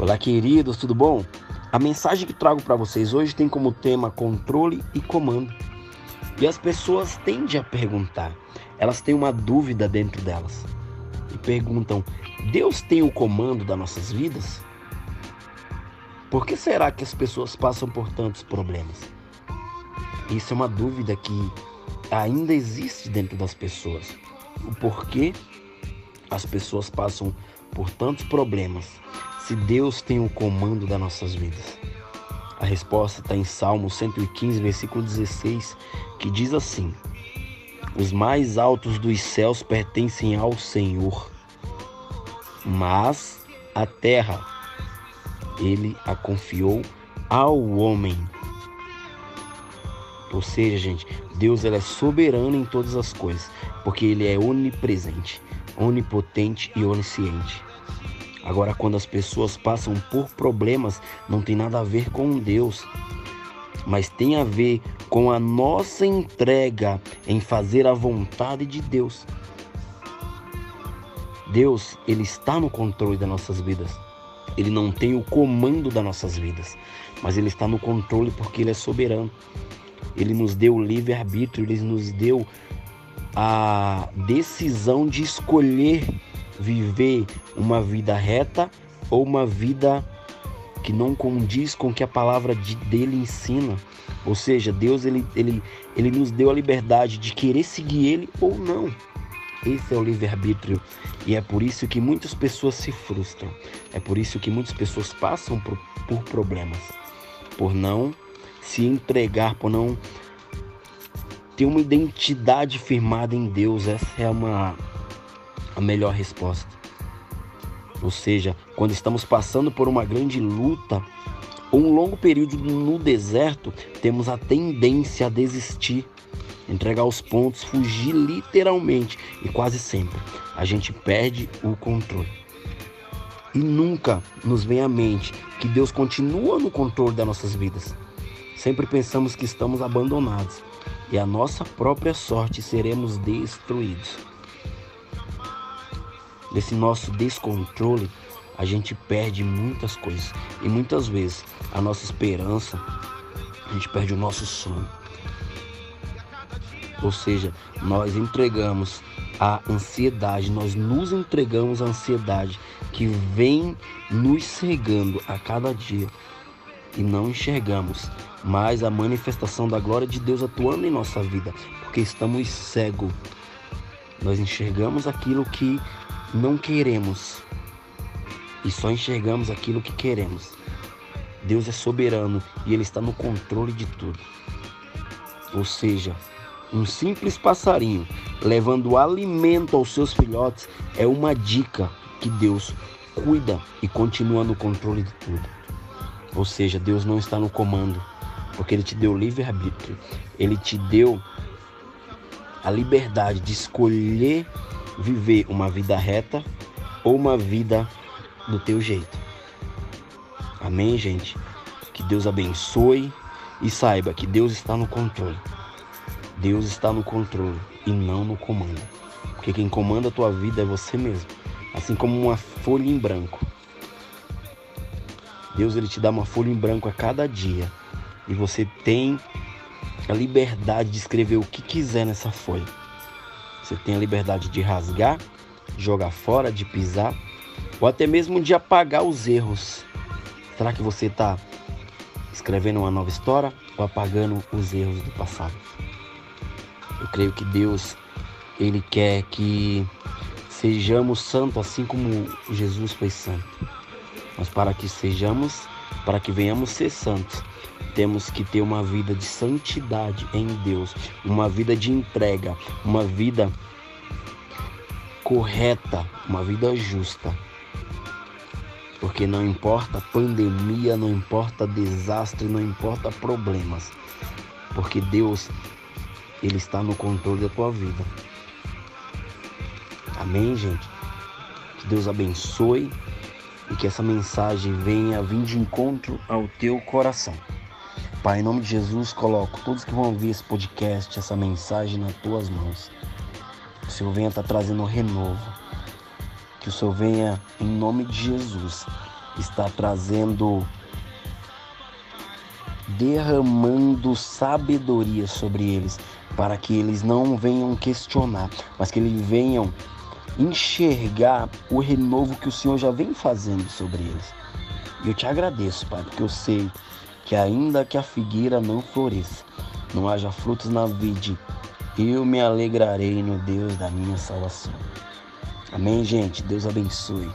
Olá, queridos, tudo bom? A mensagem que trago para vocês hoje tem como tema controle e comando. E as pessoas tendem a perguntar, elas têm uma dúvida dentro delas e perguntam: Deus tem o comando das nossas vidas? Por que será que as pessoas passam por tantos problemas? Isso é uma dúvida que ainda existe dentro das pessoas. O porquê as pessoas passam por tantos problemas se Deus tem o comando das nossas vidas? A resposta está em Salmo 115, versículo 16, que diz assim: Os mais altos dos céus pertencem ao Senhor, mas a terra ele a confiou ao homem. Ou seja, gente, Deus ele é soberano em todas as coisas, porque ele é onipresente, onipotente e onisciente. Agora, quando as pessoas passam por problemas, não tem nada a ver com Deus, mas tem a ver com a nossa entrega em fazer a vontade de Deus. Deus, ele está no controle das nossas vidas. Ele não tem o comando das nossas vidas, mas ele está no controle porque ele é soberano. Ele nos deu o livre arbítrio, ele nos deu a decisão de escolher viver uma vida reta ou uma vida que não condiz com o que a palavra de, dele ensina. Ou seja, Deus ele, ele, ele nos deu a liberdade de querer seguir ele ou não. Esse é o livre-arbítrio. E é por isso que muitas pessoas se frustram. É por isso que muitas pessoas passam por, por problemas. Por não se entregar, por não ter uma identidade firmada em Deus. Essa é uma, a melhor resposta. Ou seja, quando estamos passando por uma grande luta ou um longo período no deserto, temos a tendência a desistir, entregar os pontos, fugir literalmente e quase sempre a gente perde o controle. E nunca nos vem à mente que Deus continua no controle das nossas vidas. Sempre pensamos que estamos abandonados e a nossa própria sorte seremos destruídos. Nesse nosso descontrole, a gente perde muitas coisas e muitas vezes a nossa esperança, a gente perde o nosso sono. Ou seja, nós entregamos a ansiedade, nós nos entregamos à ansiedade que vem nos cegando a cada dia e não enxergamos mais a manifestação da glória de Deus atuando em nossa vida, porque estamos cegos. Nós enxergamos aquilo que não queremos e só enxergamos aquilo que queremos. Deus é soberano e Ele está no controle de tudo. Ou seja, um simples passarinho levando alimento aos seus filhotes é uma dica que Deus cuida e continua no controle de tudo. Ou seja, Deus não está no comando, porque Ele te deu livre-arbítrio, Ele te deu a liberdade de escolher viver uma vida reta ou uma vida do teu jeito. Amém, gente? Que Deus abençoe e saiba que Deus está no controle. Deus está no controle e não no comando. Porque quem comanda a tua vida é você mesmo. Assim como uma folha em branco. Deus ele te dá uma folha em branco a cada dia. E você tem a liberdade de escrever o que quiser nessa folha. Você tem a liberdade de rasgar, jogar fora, de pisar, ou até mesmo de apagar os erros. Será que você está escrevendo uma nova história ou apagando os erros do passado? Eu creio que Deus ele quer que sejamos santos assim como Jesus foi santo. Mas para que sejamos, para que venhamos ser santos, temos que ter uma vida de santidade em Deus, uma vida de entrega, uma vida correta, uma vida justa. Porque não importa pandemia, não importa desastre, não importa problemas. Porque Deus, Ele está no controle da tua vida. Amém, gente? Que Deus abençoe e que essa mensagem venha vir de encontro ao teu coração. Pai, em nome de Jesus, coloco todos que vão ouvir esse podcast, essa mensagem nas tuas mãos. Que o Senhor venha estar trazendo um renovo. Que o Senhor venha, em nome de Jesus, está trazendo derramando sabedoria sobre eles, para que eles não venham questionar, mas que eles venham enxergar o renovo que o Senhor já vem fazendo sobre eles. E eu te agradeço, Pai, porque eu sei que ainda que a figueira não floresça, não haja frutos na vide, eu me alegrarei no Deus da minha salvação. Amém, gente? Deus abençoe.